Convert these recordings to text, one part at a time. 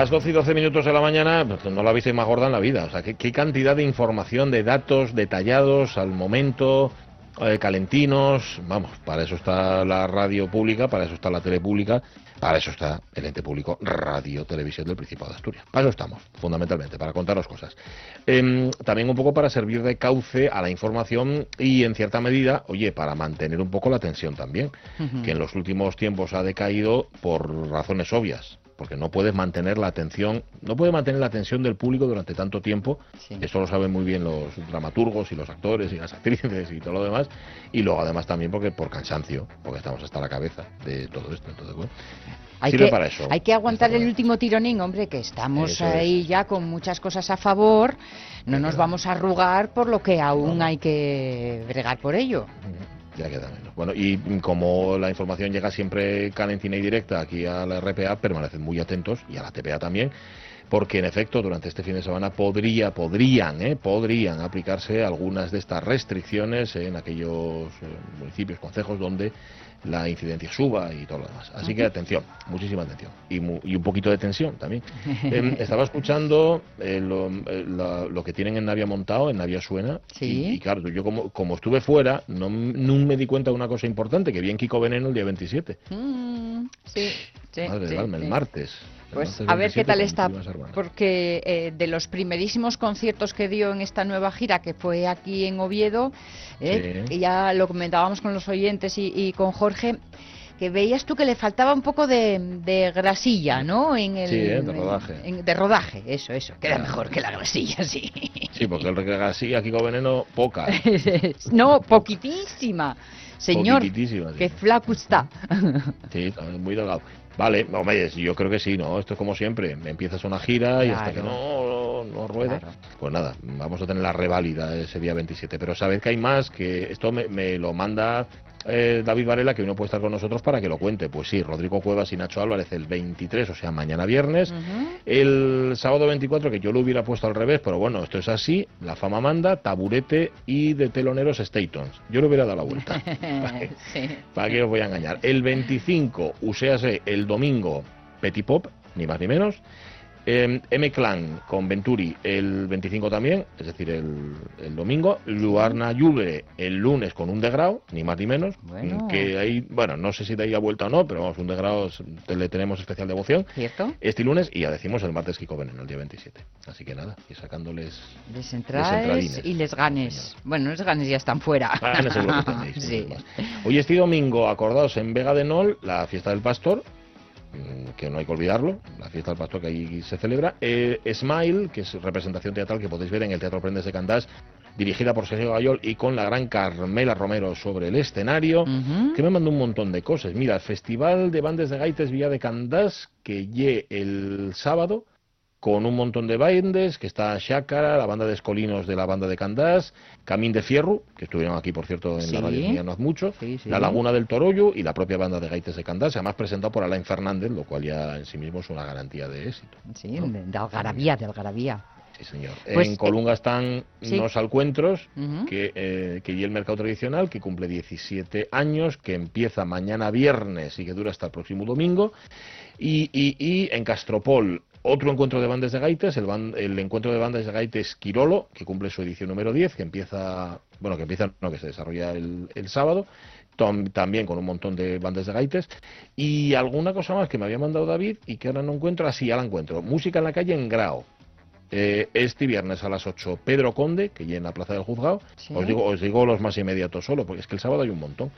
Las 12 y 12 minutos de la mañana, pues, no la visteis más gorda en la vida. O sea, qué, qué cantidad de información, de datos detallados al momento, eh, calentinos. Vamos, para eso está la radio pública, para eso está la tele pública, para eso está el ente público Radio Televisión del Principado de Asturias. Para eso estamos, fundamentalmente, para contaros cosas. Em, también un poco para servir de cauce a la información y, en cierta medida, oye, para mantener un poco la tensión también, que en los últimos tiempos ha decaído por razones obvias porque no puedes mantener la atención, no puedes mantener la atención del público durante tanto tiempo. Sí. Eso lo saben muy bien los dramaturgos y los actores y las actrices y todo lo demás. Y luego además también porque por cansancio, porque estamos hasta la cabeza de todo esto. Entonces, bueno, Hay sirve que, para eso. hay que aguantar el último tironín, hombre, que estamos Eso ahí ya con muchas cosas a favor. No nos vamos a arrugar por lo que aún No. hay que bregar por ello. Menos. Bueno, y como la información llega siempre calentina y directa aquí a la RPA, permanecen muy atentos y a la TPA también, porque en efecto durante este fin de semana podría, podrían, ¿eh? podrían aplicarse algunas de estas restricciones en aquellos eh, municipios, concejos donde la incidencia suba y todo lo demás. Así que atención, muchísima atención. Y, mu- y un poquito de tensión también. Em, estaba escuchando eh, lo, eh, la- lo que tienen en Navia montado, en Navia Suena. Sí. Y, y claro, yo como, como estuve fuera, no, no me di cuenta de una cosa importante, que vi en Kiko Veneno el día 27. Mm, sí, sí, Madre sí, del alma, sí. el martes. Pues a ver qué 27 tal con está, porque eh, de los primerísimos conciertos que dio en esta nueva gira, que fue aquí en Oviedo, eh, Sí. y ya lo comentábamos con los oyentes y, y con Jorge, que veías tú que le faltaba un poco de, de grasilla, ¿no? En el, Sí, eh, de rodaje. en- de rodaje, eso, eso. Queda Claro. mejor que la grasilla, sí. Sí, porque el que así a Kiko Veneno, poca. no, poquitísima. Señor, que flaco está. Sí, muy delgado. Vale, hombre, yo creo que sí, ¿no? Esto es como siempre. Empiezas una gira y hasta que no, no rueda. Claro. Pues nada, vamos a tener la reválida ese día 27. Pero sabed que hay más, que esto me, me lo manda eh, David Varela, que hoy no puede estar con nosotros para que lo cuente. Pues sí, Rodrigo Cuevas y Nacho Álvarez el 23, o sea, mañana viernes. El sábado 24, que yo lo hubiera puesto al revés, pero bueno, esto es así. La fama manda, taburete y de teloneros Statons. Yo le hubiera dado la vuelta. sí. ¿Para qué os voy a engañar? El 25, uséase el domingo, Petit Pop, ni más ni menos. Eh, M-Clan con Venturi el 25 también, es decir, el, el domingo. Luarna Juve el lunes con un degrado, ni más ni menos. Bueno. Que ahí, bueno, no sé si de ahí a vuelta o no, pero vamos, un degrado le tenemos especial devoción. ¿Cierto? Este lunes y ya decimos el martes Kiko Veneno, el día 27. Así que nada, y sacándoles... Les y les ganes. Bueno, les ganes ya están fuera. Ah, no seguro que tenéis, sí. más. Hoy este domingo, acordaos, en Vega de Nol, la fiesta del pastor, que no hay que olvidarlo, la fiesta del pastor que ahí se celebra. Eh, Smile, que es representación teatral que podéis ver en el Teatro Prendes de Candás, dirigida por Sergio Gayol y con la gran Carmela Romero sobre el escenario, que me mandó un montón de cosas. Mira, el Festival de Bandes de Gaites Villa de Candás, que lle el sábado, con un montón de bandes, que está Xácara, la banda de Escolinos de la banda de Candás, Camín de Fierro, que estuvieron aquí, por cierto, en la radio mía no hace mucho, Sí, sí. La Laguna del Torollo y la propia banda de Gaites de Candás, además presentado por Alain Fernández, lo cual ya en sí mismo es una garantía de éxito. Sí, de, de algarabía, de algarabía. Sí, señor. Pues, en Colunga están sí. unos alcuentros, que, eh, que y el mercado tradicional, que cumple 17 años, que empieza mañana viernes y que dura hasta el próximo domingo. Y, y- y en Castropol, otro encuentro de bandas de gaites, el, ban- el encuentro de bandas de gaites Quirolo, que cumple su edición número 10, que empieza, bueno, que empieza, no, que se desarrolla el, sábado. también con un montón de bandas de gaites, y alguna cosa más que me había mandado David y que ahora no encuentro, así ya la encuentro. Música en la calle en Grao. Eh, este viernes a las 8, Pedro Conde, que ya en la Plaza del Juzgado. Sí. Os, digo, os digo los más inmediatos solo, porque es que el sábado hay un montón.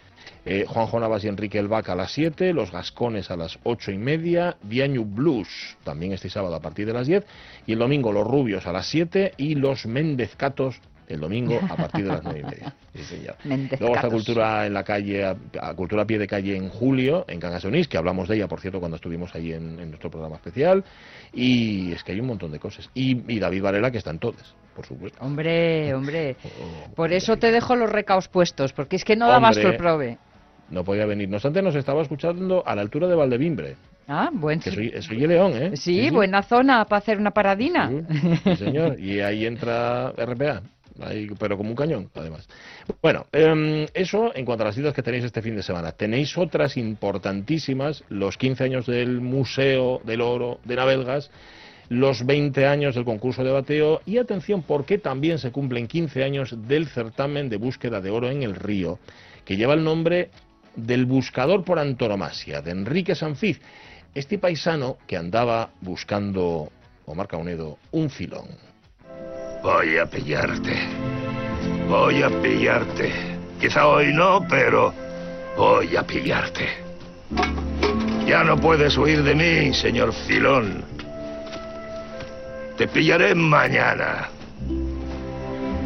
Eh, Juanjo Navas y Enrique El Vaca a las 7, Los Gascones a las 8 y media, Diañu Blues también este sábado a partir de las 10, y el domingo Los Rubios a las 7 y Los Méndez Catos el domingo a partir de las 9 y media. Sí, señor. Méndez Luego está. Cultura en la calle, a, a Cultura a pie de calle en julio, en Cangas de Onís, que hablamos de ella, por cierto, cuando estuvimos ahí en, en nuestro programa especial. Y es que hay un montón de cosas. Y, y David Varela, que está en todas, por supuesto. Hombre, hombre. Oh, Por eso te dejo los recaos puestos, porque es que no dabas el prove. No podía venir. No obstante, nos estaba escuchando a la altura de Valdevimbre, Ah, buen que soy, soy León, ¿eh? Sí, buena zona para hacer una paradina. Sí, señor. Y ahí entra RPA. Pero como un cañón, además. Bueno, em, eso en cuanto a las citas que tenéis este fin de semana. Tenéis otras importantísimas, los 15 años del Museo del Oro de Navelgas, los 20 años del concurso de bateo y atención porque también se cumplen 15 años del certamen de búsqueda de oro en el río, que lleva el nombre del buscador por antonomasia, de Enrique Sanfiz, este paisano que andaba buscando, Omar Caunedo, un filón. Voy a pillarte. Voy a pillarte. Quizá hoy no, pero voy a pillarte. Ya no puedes huir de mí, señor Filón. Te pillaré mañana.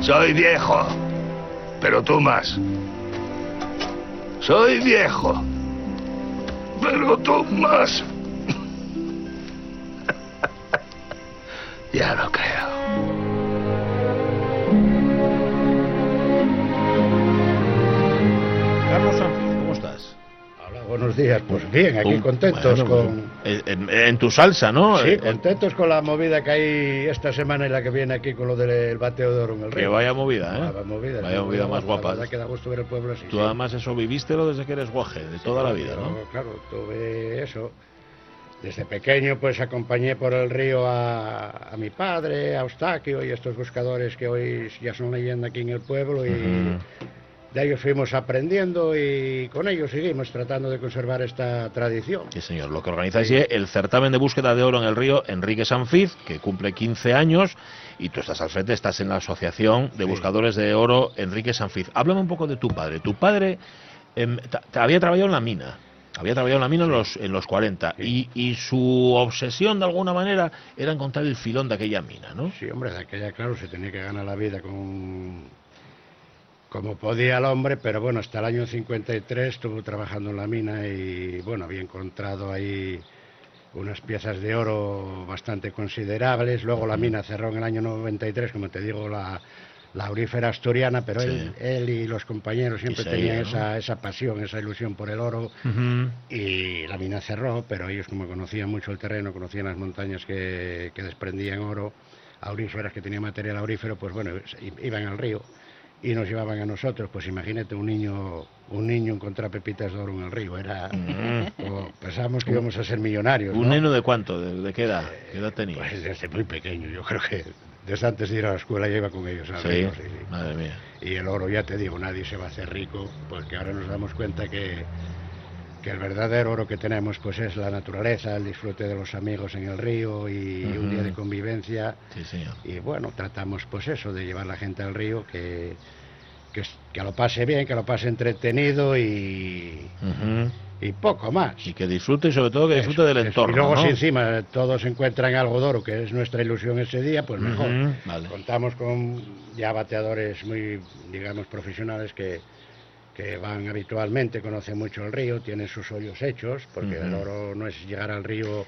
Soy viejo, pero tú más. Soy viejo, pero tú más. ya lo creo. Buenos días. Pues bien, aquí Un- contentos bueno, con... En, en tu salsa, ¿no? Sí, Eh, contentos con la movida que hay esta semana y la que viene aquí con lo del bateo de oro en el Que río. vaya movida, ¿eh? Vaya movida, Vaya sí, movida más guapa. La verdad que da gusto ver el pueblo así. Tú sí. además eso vivístelo desde que eres guaje, de toda la vida, ¿no? Claro, tuve eso. Desde pequeño pues acompañé por el río a, a mi padre, a Eustaquio y estos buscadores que hoy ya son leyenda aquí en el pueblo y Ujú. De ellos fuimos aprendiendo y con ellos seguimos tratando de conservar esta tradición. Sí, señor. Lo que organizáis es el certamen de búsqueda de oro en el río Enrique Sanfiz, que cumple 15 años, y tú estás al frente, estás en la Asociación de Sí. Buscadores de Oro Enrique Sanfiz. Háblame un poco de tu padre. Tu padre em, había trabajado en la mina. Había trabajado en la mina en los, en los 40 y, y su obsesión de alguna manera era encontrar el filón de aquella mina, ¿no? Sí, hombre, de aquella, claro, se tenía que ganar la vida con como podía el hombre, pero bueno, hasta el año 53 estuvo trabajando en la mina y bueno, había encontrado ahí unas piezas de oro bastante considerables. Luego la mina cerró en el año 93, como te digo, la, la aurífera asturiana, pero Sí. él, él y los compañeros siempre tenían ¿no? esa, esa pasión, esa ilusión por el oro. Y la mina cerró, pero ellos como conocían mucho el terreno, conocían las montañas que, que desprendían oro, auríferas que tenían material aurífero, pues bueno, iban al río y nos llevaban a nosotros. Pues imagínate un niño, un niño encontrar pepitas de oro en el río, era... como pensábamos que íbamos a ser millonarios. ¿Un ¿no? neno de cuánto? ¿De, de qué edad? ¿Qué edad tenía? Pues desde muy pequeño, yo creo que desde antes de ir a la escuela ya iba con ellos al sí, río, sí, sí. madre mía. Y el oro, ya te digo, nadie se va a hacer rico, porque ahora nos damos cuenta que, que el verdadero oro que tenemos pues es la naturaleza, el disfrute de los amigos en el río y un día de convivencia. Sí, señor. Y bueno, tratamos pues eso, de llevar la gente al río, que, que, que lo pase bien, que lo pase entretenido y, y poco más. Y que disfrute y sobre todo que disfrute Eso, del eso. entorno. Y luego ¿no? si encima todos encuentran algo de oro, que es nuestra ilusión ese día, pues mejor. Vale. Contamos con ya bateadores muy, digamos, profesionales que, que van habitualmente, conocen mucho el río, tienen sus hoyos hechos, porque el oro no es llegar al río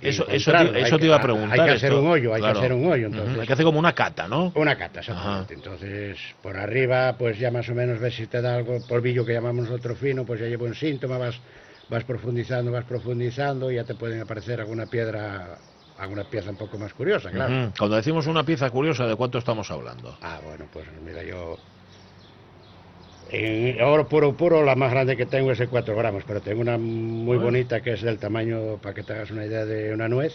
Eso, eso, encontrarlo. te, eso Hay te iba a hay preguntar. que hacer esto. un hoyo, hay que hacer un hoyo, entonces. Hay que hacer como una cata, ¿no? Una cata, exactamente. Entonces, por arriba, pues ya más o menos ves si te da algo, polvillo que llamamos nosotros fino, pues ya lleva un síntoma, vas, vas profundizando, vas profundizando, y ya te pueden aparecer alguna piedra, alguna pieza un poco más curiosa, claro. Cuando decimos una pieza curiosa, ¿de cuánto estamos hablando? Ah, bueno, pues mira, yo... En oro puro, puro, la más grande que tengo es de 4 gramos, pero tengo una muy Bueno. bonita que es del tamaño, para que te hagas una idea, de una nuez,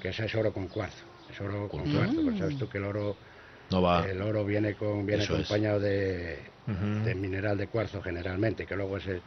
que esa es oro con cuarzo. Es oro con cuarzo, pues sabes tú que el oro No va. el oro viene con viene Eso es. acompañado de, de mineral de cuarzo generalmente, que luego ese, el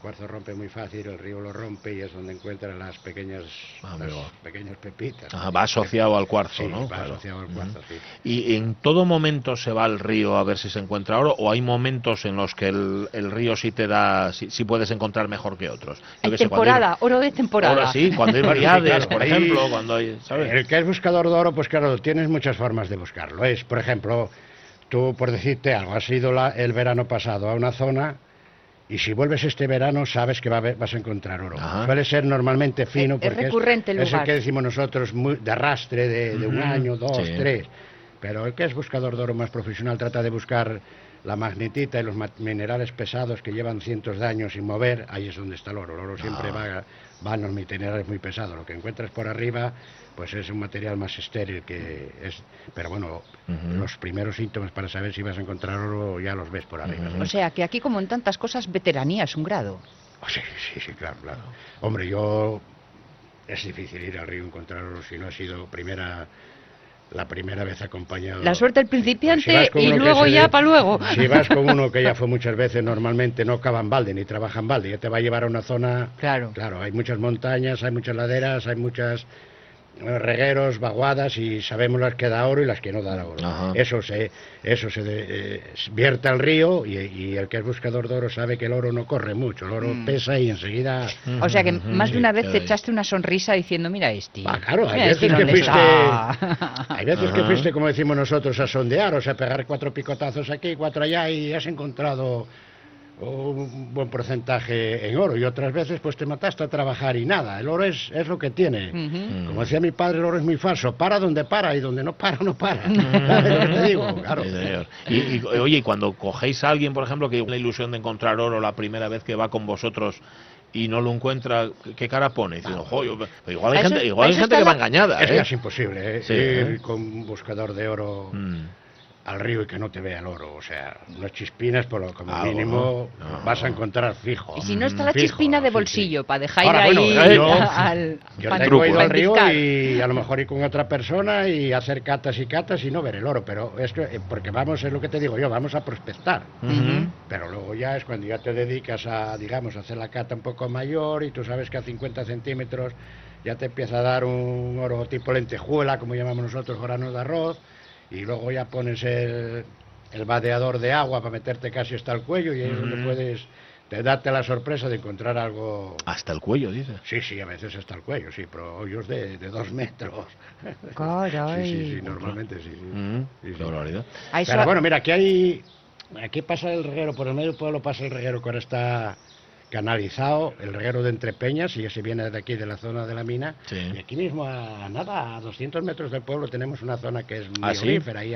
cuarzo rompe muy fácil, el río lo rompe y es donde encuentran las pequeñas, Ah, las pequeñas pepitas. Va asociado al cuarzo, Sí, ¿no? va Claro. asociado al cuarzo, sí. ¿Y en todo momento se va al río a ver si se encuentra oro o hay momentos en los que el, el río sí te da, sí, sí puedes encontrar mejor que otros? Yo sé, hay- temporada, oro de temporada. Ahora sí, cuando hay variedades, claro, por ejemplo, cuando hay, ¿sabes? El que es buscador de oro, pues claro, tienes muchas formas de buscarlo. Es, por ejemplo, tú, por decirte algo, has ido la- el verano pasado a una zona y si vuelves este verano sabes que va a haber- vas a encontrar oro. Ajá. Suele ser normalmente fino Es- es porque recurrente el es el lugar. que decimos nosotros muy, de arrastre de, de un año, dos, sí. tres. Pero el que es buscador de oro más profesional trata de buscar la magnetita y los ma- minerales pesados que llevan cientos de años sin mover, ahí es donde está el oro. El oro siempre Ah. va, va en los minerales muy pesados. Lo que encuentras por arriba, pues es un material más estéril que es. Pero bueno, los primeros síntomas para saber si vas a encontrar oro ya los ves por arriba. O sea, que aquí como en tantas cosas, veteranía es un grado. Oh, sí, sí, sí, claro, claro. Hombre, yo es difícil ir al río a encontrar oro si no ha sido primera la primera vez acompañado. La suerte del principiante si y luego ya para luego. Si vas con uno que ya fue muchas veces, normalmente no cava en balde ni trabaja en balde, ya te va a llevar a una zona. Claro. Claro, hay muchas montañas, hay muchas laderas, hay muchas regueros, vaguadas y sabemos las que da oro y las que no dan oro. Ajá. Eso se, eso se de- eh, vierte al río y, y el que es buscador de oro sabe que el oro no corre mucho, el oro Mm. pesa y enseguida... O sea que más de una vez te echaste una sonrisa diciendo, mira este. Ah, claro, hay mira este veces que fuiste, está". hay veces que fuiste, como decimos nosotros, a sondear, o sea, pegar cuatro picotazos aquí, cuatro allá y has encontrado un buen porcentaje en oro y otras veces pues te mataste a trabajar y nada, el oro es, es lo que tiene. Como decía mi padre, el oro es muy falso, para donde para y donde no para, no para. ¿Sabes lo que te digo? Claro. Sí, señor. Y, y, oye, y cuando cogéis a alguien, por ejemplo, que tiene la ilusión de encontrar oro la primera vez que va con vosotros y no lo encuentra, ¿qué- ¿qué cara pone? Diciendo, "Jo, yo- igual hay Eso- gente, igual hay gente que va la- engañada, Es ¿eh? imposible ¿eh? Sí, ir ¿eh? con un buscador de oro Mm. Al río y que no te vea el oro. O sea, unas chispinas, por lo como mínimo, ¿no? No. vas a encontrar fijo. Y si no está la Fijo, chispina de sí, sí. bolsillo, para dejar Ahora, ahí bueno, yo- al... Yo tengo ido al río y a lo mejor ir con otra persona y hacer catas y catas y no ver el oro, pero es que, eh, porque vamos, es lo que te digo yo, vamos a prospectar. Pero luego ya es cuando ya te dedicas a, digamos, a hacer la cata un poco mayor y tú sabes que a 50 centímetros ya te empieza a dar un oro tipo lentejuela, como llamamos nosotros, granos de arroz, y luego ya pones el, el vadeador de agua para meterte casi hasta el cuello y ahí es donde puedes te darte la sorpresa de encontrar algo... Hasta el cuello, dice. Sí, sí, a veces hasta el cuello, sí, pero hoyos de, de dos metros. Caray. Sí, sí, sí, normalmente sí. sí. Mm, Sí, Pero bueno, mira, aquí hay. Aquí pasa el reguero, por el medio del pueblo pasa el reguero ahora está canalizado, el reguero de Entrepeñas, y ese viene de aquí, de la zona de la mina. Sí. Y aquí mismo, a nada, a 200 metros del pueblo, tenemos una zona que es muy ¿Ah, sí? Ahí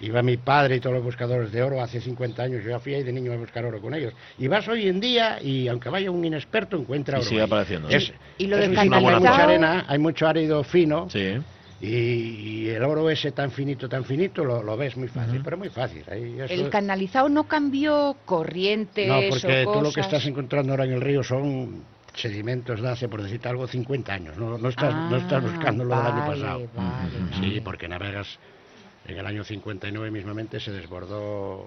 iba mi padre y todos los buscadores de oro hace 50 años. Yo ya fui ahí de niño a buscar oro con ellos. Y vas hoy en día, y aunque vaya un inexperto, encuentra Y oro. sigue ahí. apareciendo. Es- Y lo es del un sitio que hay canalizado- mucha arena, hay mucho árido fino. Sí. Y, y el oro ese tan finito, tan finito, lo, lo ves muy fácil, pero muy fácil. Ahí eso- El canalizado no cambió corrientes no, porque o tú lo que estás encontrando ahora en el río son sedimentos de hace, por decirte algo, 50 años. No, no, estás, no estás Ah, buscando lo del año vale, pasado. vale, Sí, vale. porque navegas, en el año 59 mismamente se desbordó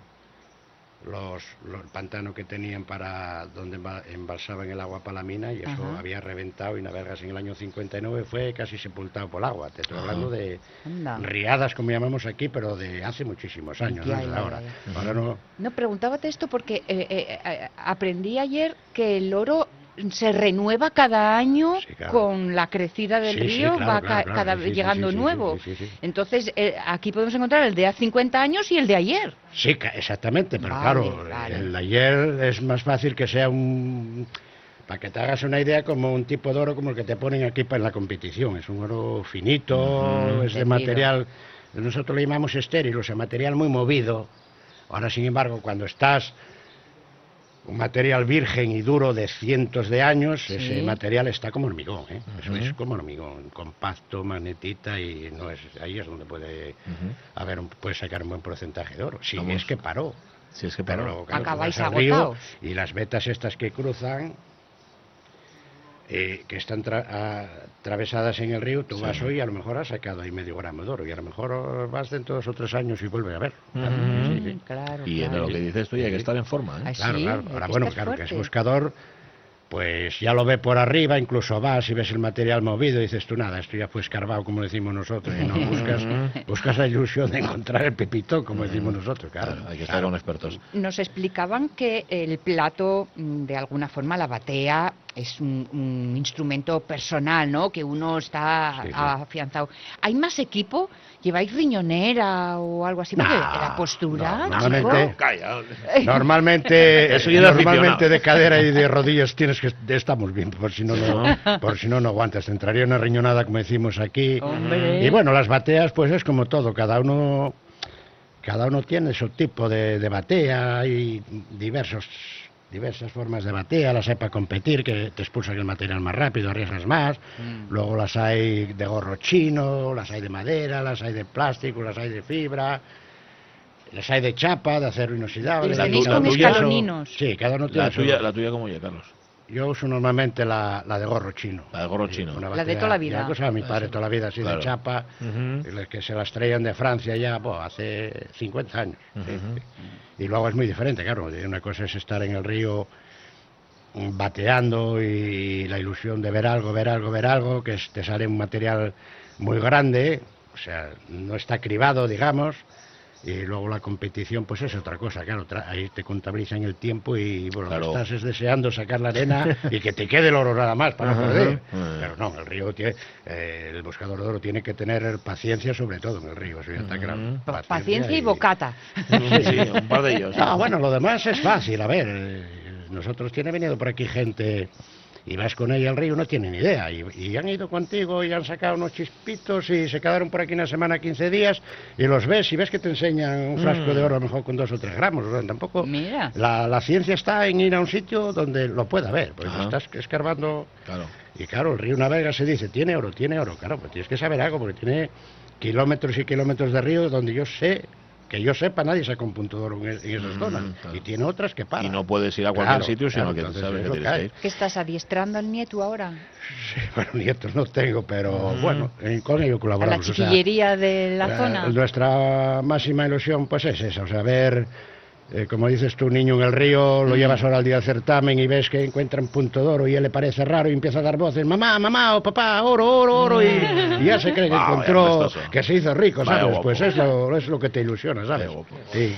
los, los el pantano que tenían para donde emba- embalsaban el agua para la mina y eso Ajá. había reventado y navegas en el año 59 fue casi sepultado por el agua. Te estoy Ajá. hablando de Anda. riadas, como llamamos aquí, pero de hace muchísimos años, Ya, no ya, ahora. ya, Ahora no... No, preguntábate esto porque eh, eh, eh, aprendí ayer que el oro se renueva cada año Sí, claro. con la crecida del Sí, sí, río, claro, va claro, cada vez llegando nuevo. Entonces, eh, aquí podemos encontrar el de hace 50 años y el de ayer. Sí, exactamente, pero Vale, claro, vale. el ayer es más fácil que sea un... Para que te hagas una idea, como un tipo de oro como el que te ponen aquí para la competición. Es un oro finito, es de material, nosotros le llamamos estéril, o sea, material muy movido. Ahora, sin embargo, cuando estás un material virgen y duro de cientos de años, Sí. ese material está como hormigón, ¿eh? Eso es como hormigón, compacto, magnetita y no es ahí es donde puede haber un, puede sacar un buen porcentaje de oro. Si Vamos. es que paró. Si es que Pero paró. luego, claro, Acabáis agotados. Y las vetas estas que cruzan, eh, que están atravesadas en el río, tú vas hoy y a lo mejor has sacado ahí medio gramo de oro y a lo mejor oh, vas dentro de dos o tres años y vuelve a ver. Claro, sí, sí. Claro, Y en lo que dices tú, y hay que estar en forma. ¿eh? Claro, claro. Ahora, que bueno, claro, que es buscador, pues ya lo ve por arriba, incluso vas y ves el material movido y dices tú, nada, esto ya fue escarbado, como decimos nosotros, y no buscas, buscas la ilusión de encontrar el pepito, como decimos nosotros, claro. Claro, hay que estar claro. con expertos. Nos explicaban que el plato, mm, de alguna forma, la batea, es un, un instrumento personal, ¿no? Que uno está Sí, sí. afianzado. ¿Hay más equipo? ¿Lleváis riñonera o algo así? Porque la postura, no, normalmente-. Normalmente, Eso normalmente de cadera y de rodillas tienes que estamos bien, por si no, no por si no no aguantas. Te entraría una riñonada como decimos aquí. Hombre. Y bueno, las bateas, pues es como todo, cada uno cada uno tiene su tipo de, de batea, hay diversos diversas formas de batea, las hay para competir, que te expulsan el material más rápido, arriesgas más, luego las hay de gorro chino, las hay de madera, las hay de plástico, las hay de fibra, las hay de chapa, de acero inoxidable. Acero con duroso. escaloninos. Sí, cada uno tiene La su- tuya, la tuya como oye, Carlos. Yo uso normalmente la, la de gorro chino. La de gorro chino. Una La de toda la vida. ya cosa de mi padre toda la vida, así Claro. de chapa, y las que se las traían de Francia ya buah, hace 50 años. sí. Y luego es muy diferente, claro. Una cosa es estar en el río bateando y la ilusión de ver algo, ver algo, ver algo, que es- te sale un material muy grande, o sea, no está cribado, digamos. Y luego la competición, pues es otra cosa, claro, tra- ahí te contabilizan el tiempo y bueno, Claro. estás es deseando sacar la arena y que te quede el oro nada más para no Ajá. perder. Ajá. Pero no, el río tiene, eh, el buscador de oro tiene que tener paciencia sobre todo en el río, eso ya está claro. Paciencia y bocata. Sí, sí, un par de ellos. Ah, bueno, lo demás es fácil, a ver, eh, nosotros tiene venido por aquí gente y vas con ella al río, no tienen ni idea, y, y han ido contigo y han sacado unos chispitos y se quedaron por aquí una semana, 15 días, y los ves y ves que te enseñan un frasco de oro a lo mejor con dos o tres gramos, o sea, tampoco... Mira. La, la ciencia está en ir a un sitio donde lo pueda ver, porque Ajá. estás escarbando... Claro. Y claro, el río Navega se dice, tiene oro, tiene oro, claro, pues tienes que saber algo, porque tiene kilómetros y kilómetros de río donde yo sé, que yo sepa, nadie saca un punto de oro en, en esas Mm, zonas. claro. Y tiene otras que paran. Y no puedes ir a cualquier Claro, sitio, sino claro, que sabes es que tienes que ir. ¿Qué estás adiestrando al nieto ahora? Sí, bueno, nietos no tengo, pero bueno, en- con ello ¿A la colaboramos. o sea, chiquillería de la eh, zona? Nuestra máxima ilusión pues es esa, o sea, ver, eh, como dices tú, niño en el río, Mm. lo llevas ahora al día del certamen y ves que encuentra un punto de oro y él le parece raro y empieza a dar voces, mamá, mamá o papá, oro, oro, oro, y, y ya se cree que Ah, encontró, que se hizo rico, ¿sabes? Pues es lo, es lo que te ilusiona, ¿sabes? Sí.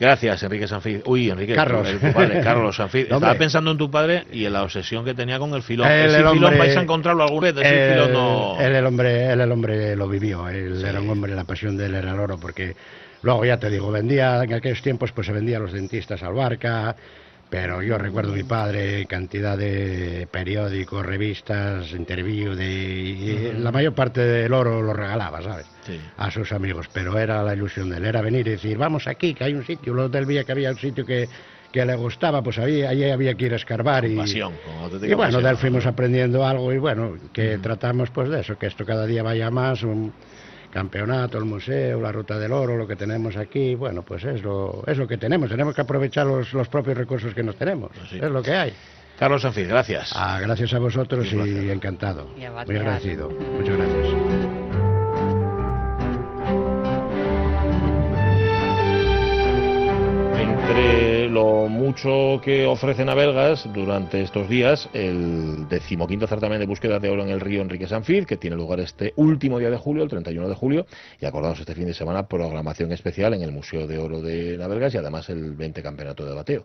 Gracias, Enrique Sanfid. Uy, Enrique, Carlos. tu, tu padre, Carlos Sanfid. Estaba pensando en tu padre y en la obsesión que tenía con el filón. Ese el filón hombre- vais a encontrarlo alguna vez, ese él, filón no... él, el hombre, él el hombre lo vivió, él Sí. era un hombre, la pasión de él era el oro, porque luego ya te digo, vendía, en aquellos tiempos pues se vendía a los dentistas al barca, pero yo recuerdo a mi padre cantidad de periódicos, revistas, interview, de, y la mayor parte del oro lo regalaba, ¿sabes? Sí. a sus amigos, pero era la ilusión de él, era venir y decir, vamos aquí, que hay un sitio, luego del día que había un sitio que, que le gustaba, pues había, allí había que ir a escarbar y, Pasión, con y bueno, de él fuimos aprendiendo algo y bueno, que tratamos pues de eso, que esto cada día vaya más, un campeonato, el museo, la ruta del oro, lo que tenemos aquí, bueno, pues es lo, es lo que tenemos, tenemos que aprovechar los, los propios recursos que nos tenemos, Pues sí. es lo que hay. Carlos Sanfid, gracias. Ah, gracias a vosotros y encantado, Y muy agradecido, muchas gracias. Entre lo mucho que ofrecen a belgas durante estos días, el decimoquinto certamen de búsqueda de oro en el río Enrique Sanfid, que tiene lugar este último día de julio, el 31 de julio, y acordados este fin de semana, programación especial en el Museo de Oro de Navelgas y además el 20 Campeonato de Bateo.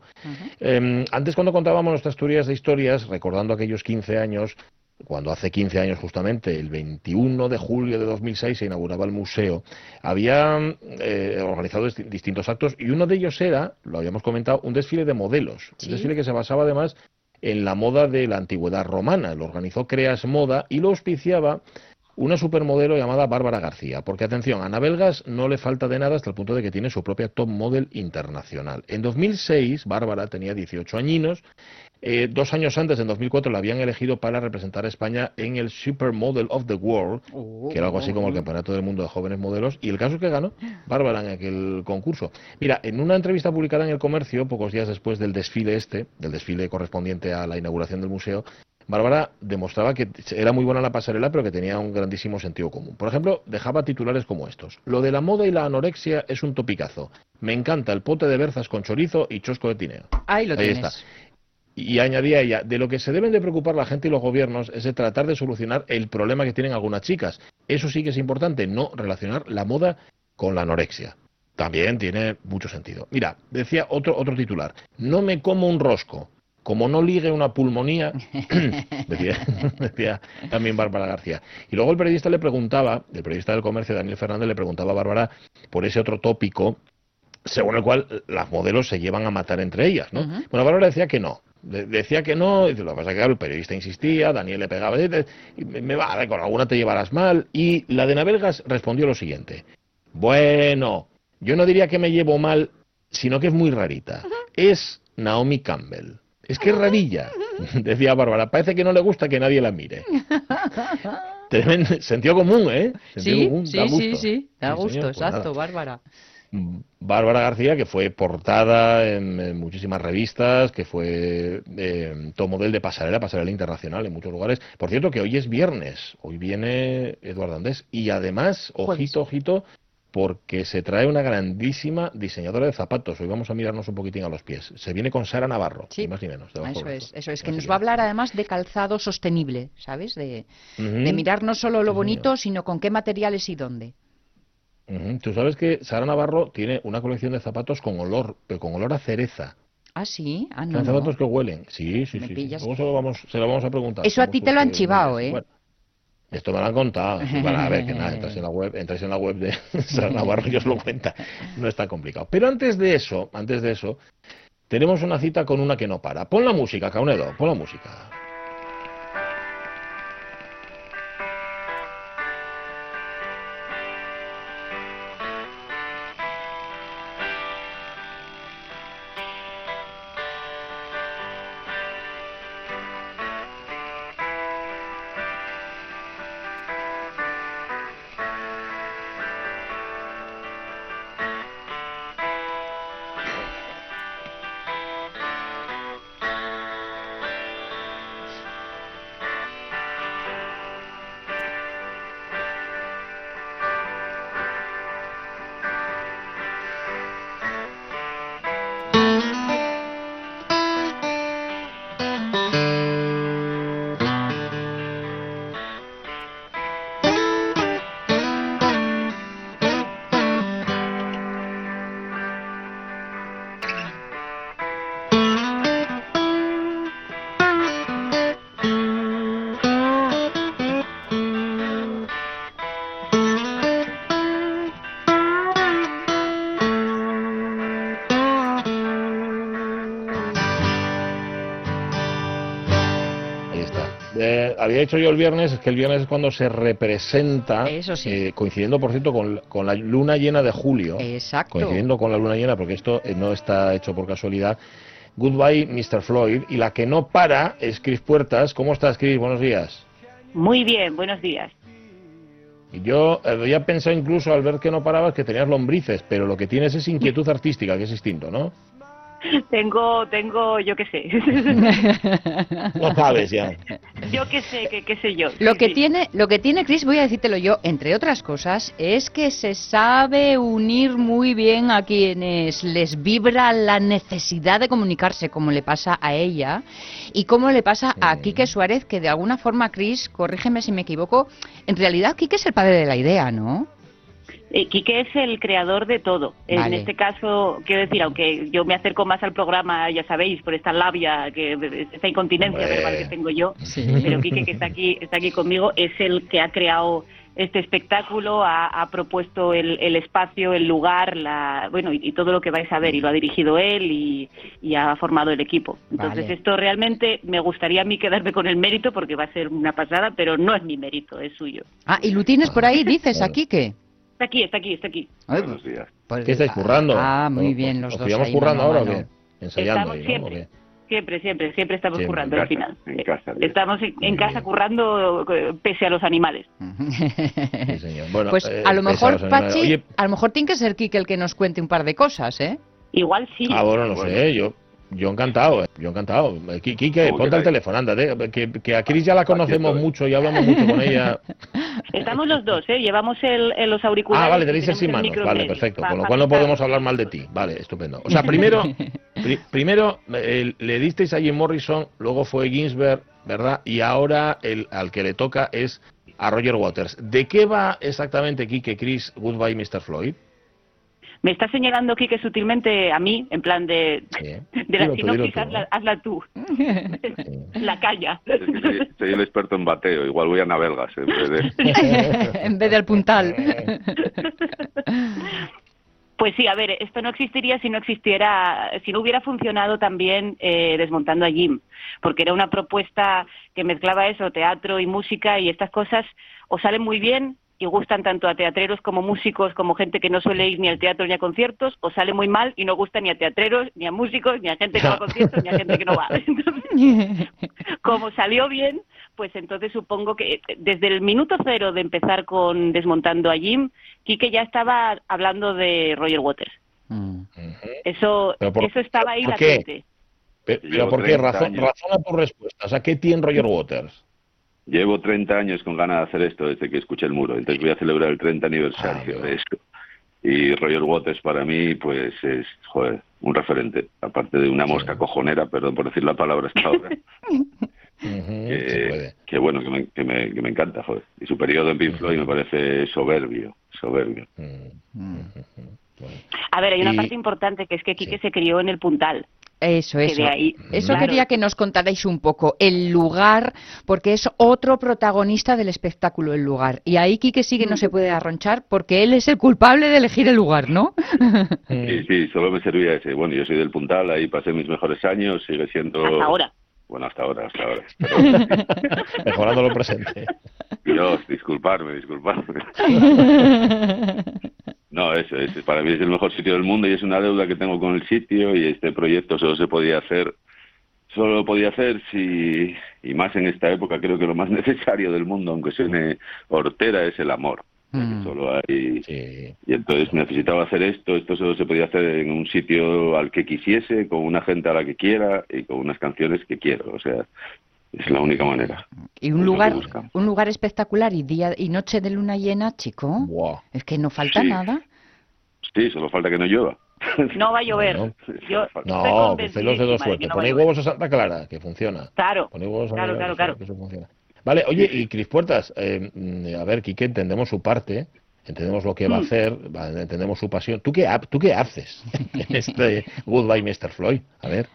Eh, antes cuando contábamos nuestras teorías de historias, recordando aquellos 15 años, cuando hace 15 años justamente, el 21 de julio de 2006 se inauguraba el museo, había eh, organizado disti- distintos actos y uno de ellos era, lo habíamos comentado, un desfile de modelos. Sí. Un desfile que se basaba además en la moda de la antigüedad romana. Lo organizó Creas Moda y lo auspiciaba una supermodelo llamada Bárbara García. Porque atención, a Ana Belgas no le falta de nada hasta el punto de que tiene su propia top model internacional. En 2006, Bárbara tenía 18 añinos. Eh, dos años antes, en 2004, la habían elegido para representar a España en el Supermodel of the World, que era algo así como el Campeonato del Mundo de Jóvenes Modelos, y el caso es que ganó Bárbara en aquel concurso. Mira, en una entrevista publicada en El Comercio, pocos días después del desfile este, del desfile correspondiente a la inauguración del museo, Bárbara demostraba que era muy buena en la pasarela, pero que tenía un grandísimo sentido común. Por ejemplo, dejaba titulares como estos. Lo de la moda y la anorexia es un topicazo. Me encanta el pote de berzas con chorizo y chosco de tineo. Ahí lo Ahí tienes. está. Y añadía ella, de lo que se deben de preocupar la gente y los gobiernos es de tratar de solucionar el problema que tienen algunas chicas. Eso sí que es importante, no relacionar la moda con la anorexia. También tiene mucho sentido. Mira, decía otro, otro titular, no me como un rosco, como no ligue una pulmonía, decía, decía también Bárbara García. Y luego el periodista le preguntaba, el periodista del comercio, Daniel Fernández, le preguntaba a Bárbara por ese otro tópico según el cual las modelos se llevan a matar entre ellas, ¿no? Bueno, Bárbara decía que no. De- decía que no, y lo que pasa es que el periodista insistía, Daniel le pegaba, y me, va, a ver, con alguna te llevarás mal. Y la de Navelgas respondió lo siguiente. Bueno, yo no diría que me llevo mal, sino que es muy rarita. Es Naomi Campbell. Es que es rarilla, decía Bárbara. Parece que no le gusta que nadie la mire. Sentido común, ¿eh? Sentido Sí, común, sí, da sí, sí, da Sí, gusto, señor, pues exacto, nada. Bárbara. Bárbara García, que fue portada en, en muchísimas revistas, que fue eh, top model de pasarela, pasarela internacional en muchos lugares. Por cierto, que hoy es viernes, hoy viene Eduardo Andrés. Y además, ojito, ojito, porque se trae una grandísima diseñadora de zapatos. Hoy vamos a mirarnos un poquitín a los pies. Se viene con Sara Navarro, Sí. ni más ni menos. Eso es, eso es, que Así nos va a hablar además de calzado sostenible, ¿sabes? De, de mirar no solo lo bonito, sino con qué materiales y dónde. Tú sabes que Sara Navarro tiene una colección de zapatos con olor, pero con olor a cereza. Ah, sí, ah, no, Son no. zapatos que huelen. Sí, sí, Me sí. pillas. Luego se lo vamos, se lo vamos a preguntar. Eso a ti te lo han chivado, ¿eh? Bueno, esto me lo han contado. Para, a ver, que nada, entráis en la web, entráis en la web de Sara Navarro y os lo cuenta. No es tan complicado. Pero antes de eso, antes de eso, tenemos una cita con una que no para. Pon la música, Caunedo, pon la música. Ahí está. Eh, había dicho yo el viernes, es que el viernes es cuando se representa, Eso sí. eh, coincidiendo por cierto con, con la luna llena de julio, Exacto. coincidiendo con la luna llena, porque esto eh, no está hecho por casualidad. Goodbye, Mr. Floyd, y la que no para es Chris Puertas. ¿Cómo estás, Chris? Buenos días. Muy bien, buenos días. Y yo eh, había pensado incluso al ver que no parabas que tenías lombrices, pero lo que tienes es inquietud artística, que es distinto, ¿no? Tengo, tengo, yo qué sé. No sabes ya. yo qué sé, qué, qué sé yo. Lo Sí, que sí. tiene, lo que tiene Chris, voy a decírtelo yo, entre otras cosas, es que se sabe unir muy bien a quienes les vibra la necesidad de comunicarse, como le pasa a ella, y como le pasa a. Quique Suárez, que de alguna forma, Chris, corrígeme si me equivoco, en realidad Quique es el padre de la idea, ¿no? Eh, Quique es el creador de todo. En este caso, quiero decir, aunque yo me acerco más al programa, ya sabéis, por esta labia, que esta incontinencia Hombre. verbal que tengo yo, Sí. pero Quique, que está aquí, está aquí conmigo, es el que ha creado este espectáculo, ha, ha propuesto el, el espacio, el lugar, la, bueno, y, y todo lo que vais a ver, y lo ha dirigido él y, y ha formado el equipo. Entonces, Vale. esto realmente me gustaría a mí quedarme con el mérito porque va a ser una pasada, pero no es mi mérito, es suyo. Ah, y lo tienes por ahí, dices, a Quique. Está aquí, está aquí, está aquí. Ay, Buenos días. pues- ¿Qué estáis currando? Ah, muy ¿Os- bien, os- los ¿Os dos. ahí, currando a ahora o qué? Ensayando Estamos siempre. Siempre, siempre, siempre estamos Siempre, currando en al casa, final. en Eh, casa, bien. Estamos en, en casa bien. currando eh, pese a los animales. Sí, señor. Bueno, pues eh, a lo mejor, animales. Pachi, Oye, a lo mejor tiene que ser Quique el que nos cuente un par de cosas, ¿eh? Igual sí. ah, bueno, no sé, yo, yo encantado, eh, yo encantado. Eh, Quique, ¿Cómo ponte el teléfono, anda, de- que, que a Cris ya la conocemos mucho y hablamos mucho con ella. Estamos los dos, ¿eh? Llevamos el, el- los auriculares. Ah, vale, tenéis el sin manos. Vale, perfecto. Con lo cual no podemos hablar mal de ti. Vale, estupendo. O sea, primero, pri- primero eh, le disteis a Jim Morrison, luego fue Ginsberg, ¿verdad? Y ahora el al que le toca es a Roger Waters. ¿De qué va exactamente, Quique, Chris, Goodbye, Mr. Floyd? Me está señalando Quique sutilmente a mí, en plan de, Sí. de la Dilo sinopsis, tú, hazla, ¿eh? hazla tú. la calla. Soy, soy el experto en bateo, igual voy a navegas en vez de... en vez del puntal. Pues sí, a ver, esto no existiría si no existiera, si no hubiera funcionado también eh, desmontando a Jim, porque era una propuesta que mezclaba eso, teatro y música y estas cosas o salen muy bien y gustan tanto a teatreros como músicos, como gente que no suele ir ni al teatro ni a conciertos, o sale muy mal y no gusta ni a teatreros, ni a músicos, ni a gente que va a conciertos, ni a gente que no va. Entonces, como salió bien, pues entonces supongo que eh, desde el minuto cero de empezar con Desmontando a Jim, Quique ya estaba hablando de Roger Waters. Mm. Eso, por- eso estaba ahí ¿por qué? latente. Pero, Llevo pero ¿por qué? 30 Razón, razona tu respuesta. O sea, ¿qué tiene Roger Waters? Llevo 30 años con ganas de hacer esto desde que escuché el muro, entonces voy a celebrar el 30 aniversario de esto. Y Roger Waters para mí, pues es, joder, un referente, aparte de una mosca cojonera, perdón por decir la palabra hasta ahora, que, bueno, que me, que, me, que me encanta, joder. Y su periodo en Pink Floyd me parece soberbio, soberbio. Mm. Bueno. A ver, hay una Y- parte importante que es que Quique Sí. se crió en el Puntal. Eso, Que eso. de ahí- Eso Claro. quería que nos contarais un poco. El lugar, porque es otro protagonista del espectáculo, el lugar. Y ahí Quique sí que no se puede arronchar porque él es el culpable de elegir el lugar, ¿no? Sí, sí, solo me servía ese. Bueno, yo soy del Puntal, ahí pasé mis mejores años, sigue siendo... Hasta ahora. Bueno, hasta ahora, hasta ahora. Mejorando lo presente. Dios, disculparme, disculparme. No, eso es, para mí es el mejor sitio del mundo y es una deuda que tengo con el sitio y este proyecto solo se podía hacer, solo lo podía hacer si, y más en esta época creo que lo más necesario del mundo, aunque suene hortera, es el amor. Mm. Solo hay, Sí. y entonces necesitaba hacer esto, esto solo se podía hacer en un sitio al que quisiese, con una gente a la que quiera y con unas canciones que quiero, o sea, es la única manera. Y un lugar, un lugar espectacular y día y noche de luna llena, chico. Es que no falta Sí. nada. Sí, solo falta que no llueva. No va a llover. Bueno, Yo no, No, que celos de dos suertes. no Ponéis huevos a Santa Clara, que funciona. Claro, Ponéis huevos a claro, Clara, claro. que eso funciona. Vale, oye, y Cris Puertas, eh, mm, a ver, Quique, entendemos su parte, entendemos lo que Mm. va a hacer, va- entendemos su pasión. ¿Tú qué, ha- ¿Tú qué haces en este Goodbye, Mr. Floyd? A ver.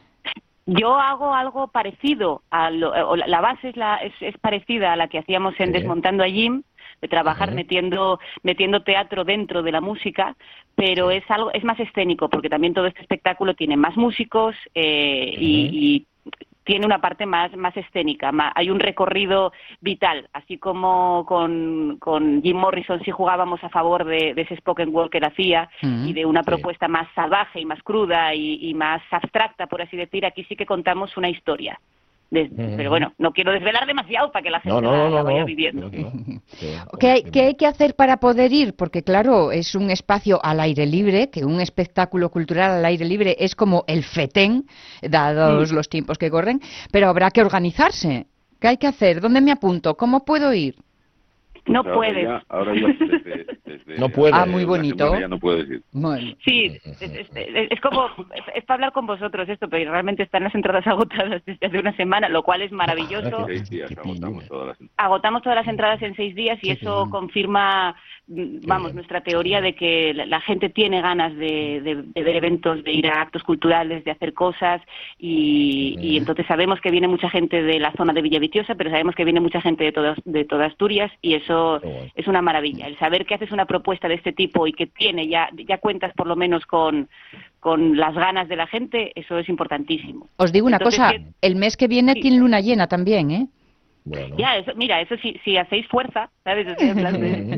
Yo hago algo parecido, a lo- o la- base es, la, es, es parecida a la que hacíamos en Sí. Desmontando a Jim, de trabajar metiendo, metiendo teatro dentro de la música, pero es algo es más escénico, porque también todo este espectáculo tiene más músicos eh, y, y tiene una parte más, más escénica, hay un recorrido vital, así como con, con Jim Morrison sí jugábamos a favor de, de ese spoken word que él hacía y de una Sí. propuesta más salvaje y más cruda y, y más abstracta, por así decir, aquí sí que contamos una historia. Pero bueno, no quiero desvelar demasiado para que la gente No, no, la, no, la no. vaya no. viviendo. Creo que no. Sí, ¿Qué hay, bueno, qué hay que hacer para poder ir? Porque claro, es un espacio al aire libre, que un espectáculo cultural al aire libre es como el fetén, dados los tiempos que corren, pero habrá que organizarse. ¿Qué hay que hacer? ¿Dónde me apunto? ¿Cómo puedo ir? No Ahora puedes. ya- ahora ya desde- desde No puedes. Ah, muy bonito. Ya no puedes ir. Bueno, Sí, es, es- es- es como, es, es para hablar con vosotros esto, pero realmente están las entradas agotadas desde hace una semana, lo cual es maravilloso. Seis días Qué agotamos todas las agotamos todas las entradas en seis días y eso confirma, vamos, nuestra teoría de que la, gente tiene ganas de, de- de ver eventos, de ir a actos culturales, de hacer cosas y, y entonces sabemos que viene mucha gente de la zona de Villaviciosa, pero sabemos que viene mucha gente de toda, de toda Asturias y eso bueno. es una maravilla. El saber que haces una propuesta de este tipo y que tiene ya, ya cuentas por lo menos con, con las ganas de la gente, eso es importantísimo. os digo una Entonces, cosa, ¿qué- el mes que viene Sí. tiene luna llena también, ¿eh? Bueno. Ya, eso, mira, eso si, si hacéis fuerza, ¿sabes? O sea, en plan de-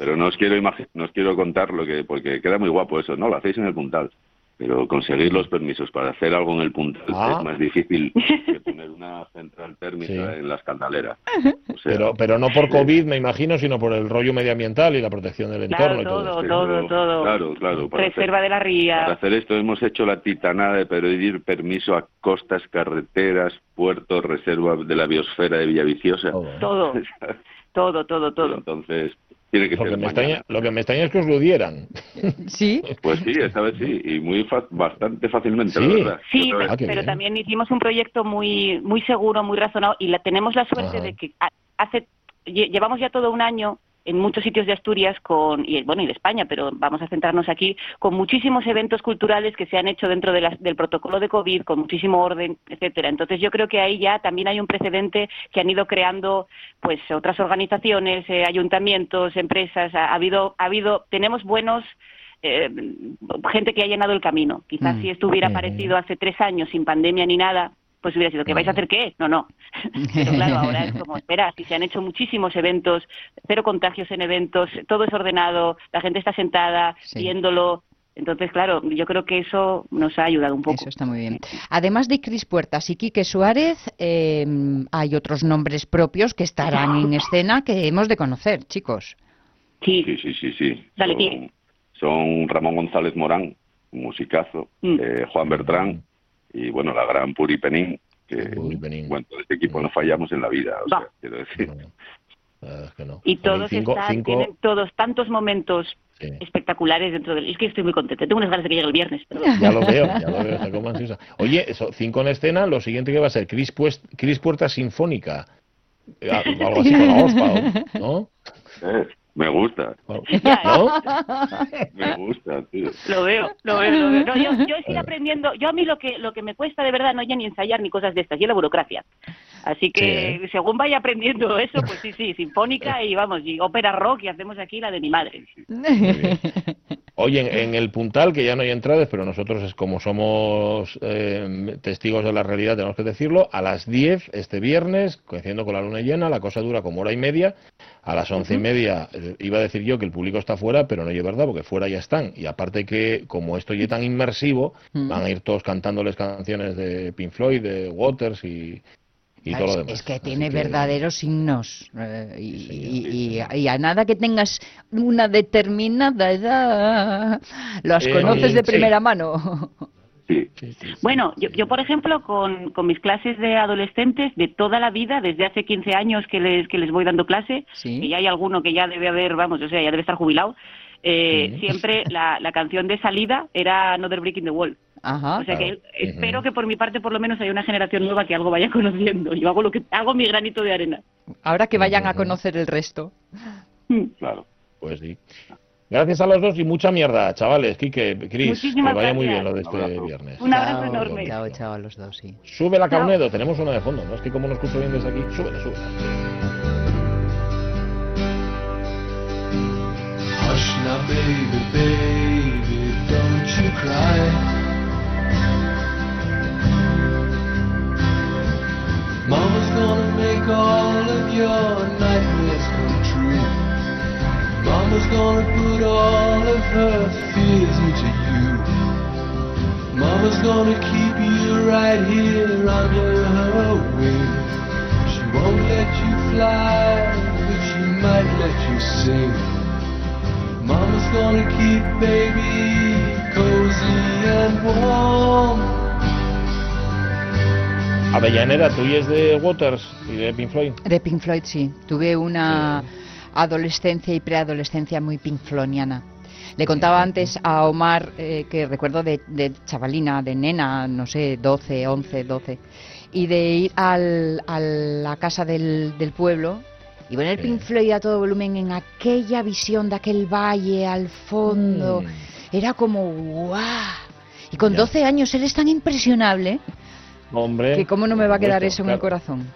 Pero no os quiero no os quiero contar lo que porque queda muy guapo eso, no lo hacéis en el puntal. pero conseguir los permisos para hacer algo en el puntal Ah. es más difícil que poner una central térmica Sí. en la escandalera. O sea, Pero, pero no por COVID, me imagino, sino por el rollo medioambiental y la protección del Claro, entorno y todo. todo, todo. Claro, claro. para hacer- Reserva de la Para ría. hacer esto hemos hecho la titanada de pedir permiso a costas, carreteras, puertos, reserva de la biosfera de Villaviciosa. Todo. Todo, todo, todo, Pero todo. Entonces, tiene que Lo ser que, me extraña, lo que me extraña es que os lo dieran. Sí. Pues sí, esta vez sí, y muy fa- bastante fácilmente, Sí. la verdad. Sí. Ah, pero bien. también hicimos un proyecto muy muy seguro, muy razonado y la, tenemos la suerte Ajá. de que ha- hace lle- llevamos ya todo un año en muchos sitios de Asturias con y bueno y de España, pero vamos a centrarnos aquí con muchísimos eventos culturales que se han hecho dentro de del protocolo de COVID con muchísimo orden, etcétera. Entonces yo creo que ahí ya también hay un precedente que han ido creando pues otras organizaciones, eh, ayuntamientos, empresas. Ha, ha habido ha habido tenemos buenos eh, gente que ha llenado el camino. Quizás Mm. si esto hubiera aparecido hace tres años sin pandemia ni nada, pues hubiera sido, ¿qué vais a hacer qué? No, no. Pero claro, ahora es como, espera, si se han hecho muchísimos eventos, cero contagios en eventos, todo es ordenado, la gente está sentada, Sí. viéndolo. Entonces, claro, yo creo que eso nos ha ayudado un poco. Eso está muy bien. Además de Cris Puertas y Quique Suárez, eh, hay otros nombres propios que estarán en escena que hemos de conocer, chicos. Sí, Sí, sí, sí, sí. Dale, son, son Ramón González Morán, musicazo, Mm. eh, Juan Bertrán y, bueno, la gran Puri Penín, que, Puri Penín. bueno, de este equipo no fallamos en la vida, o sea, quiero decir. No, la verdad es que no. y todos cinco- están, cinco- tienen todos tantos momentos sí. espectaculares dentro del... Es que estoy muy contenta, tengo unas ganas de que llegue el viernes. Pero... Ya lo veo, ya lo veo, está como ansiosa. Oye, eso, cinco en escena, lo siguiente que va a ser Cris, Pues- Cris Puerta Sinfónica. Eh, Algo así con la Ospau, ¿no? Me gusta, ¿No? me gusta, tío. Lo veo, lo veo, lo veo. No, yo, yo es ir aprendiendo. Yo a mí lo que lo que me cuesta de verdad no ya ni ensayar ni cosas de estas, y es la burocracia. Así que Sí, ¿eh? según vaya aprendiendo eso, pues sí, sí, sinfónica y vamos, y ópera rock y hacemos aquí la de mi madre. bien. Oye, en, en el puntal, que ya no hay entradas, pero nosotros, es como somos eh, testigos de la realidad, tenemos que decirlo, a las 10 este viernes, coincidiendo con la luna llena, la cosa dura como hora y media. A las once y media eh, iba a decir yo que el público está fuera, pero no es verdad, porque fuera ya están. Y aparte que, como esto ya es tan inmersivo, Mm. van a ir todos cantándoles canciones de Pink Floyd, de Waters y, y todo es, lo demás. es que tiene verdaderos signos. eh, y, Sí, y- y- y a nada que tengas una determinada edad, las Eh, conoces de sí. primera mano. Sí, sí. Bueno, yo, yo por ejemplo, con, con mis clases de adolescentes de toda la vida, desde hace 15 años que les, que les voy dando clase, Sí. y ya hay alguno que ya debe haber, vamos, o sea, ya debe estar jubilado, eh, Mm. siempre la, la canción de salida era Another Break in the Wall. Ajá. O sea claro. que espero que por mi parte por lo menos haya una generación nueva que algo vaya conociendo. Yo hago lo que hago mi granito de arena. Ahora que vayan a conocer el resto. claro. Pues sí. Gracias a los dos y mucha mierda, chavales. Quique, Cris, que vaya muy bien lo de este Un viernes. Un abrazo Chao, enorme. Chao, chao a los dos, sí. Sube la. Caunedo, tenemos una de fondo, ¿no? Es que como no escucho bien desde aquí, súbela, súbela. Hush now, baby, baby, don't you cry. Mama's gonna make all of your nightmares come true. Mama's gonna put all of her fears into you. Mama's gonna keep you right here under her wing. She won't let you fly, but she might let you sing. Mama's gonna keep baby cozy and warm. Avellaneda, tú y es de Waters y de Pink Floyd. De Pink Floyd, sí. Tuve una adolescencia y preadolescencia muy Pink Floydiana. Le contaba antes a Omar eh, que recuerdo de, de chavalina, de nena, no sé, 12, 11, 12, y de ir al- a la casa del, del pueblo y poner Sí. Pink Floyd a todo volumen en aquella visión de aquel valle al fondo. Mm. Era como ¡guau! Y con Ya. 12 años eres tan impresionable Hombre. que cómo no me va a quedar eso en el corazón.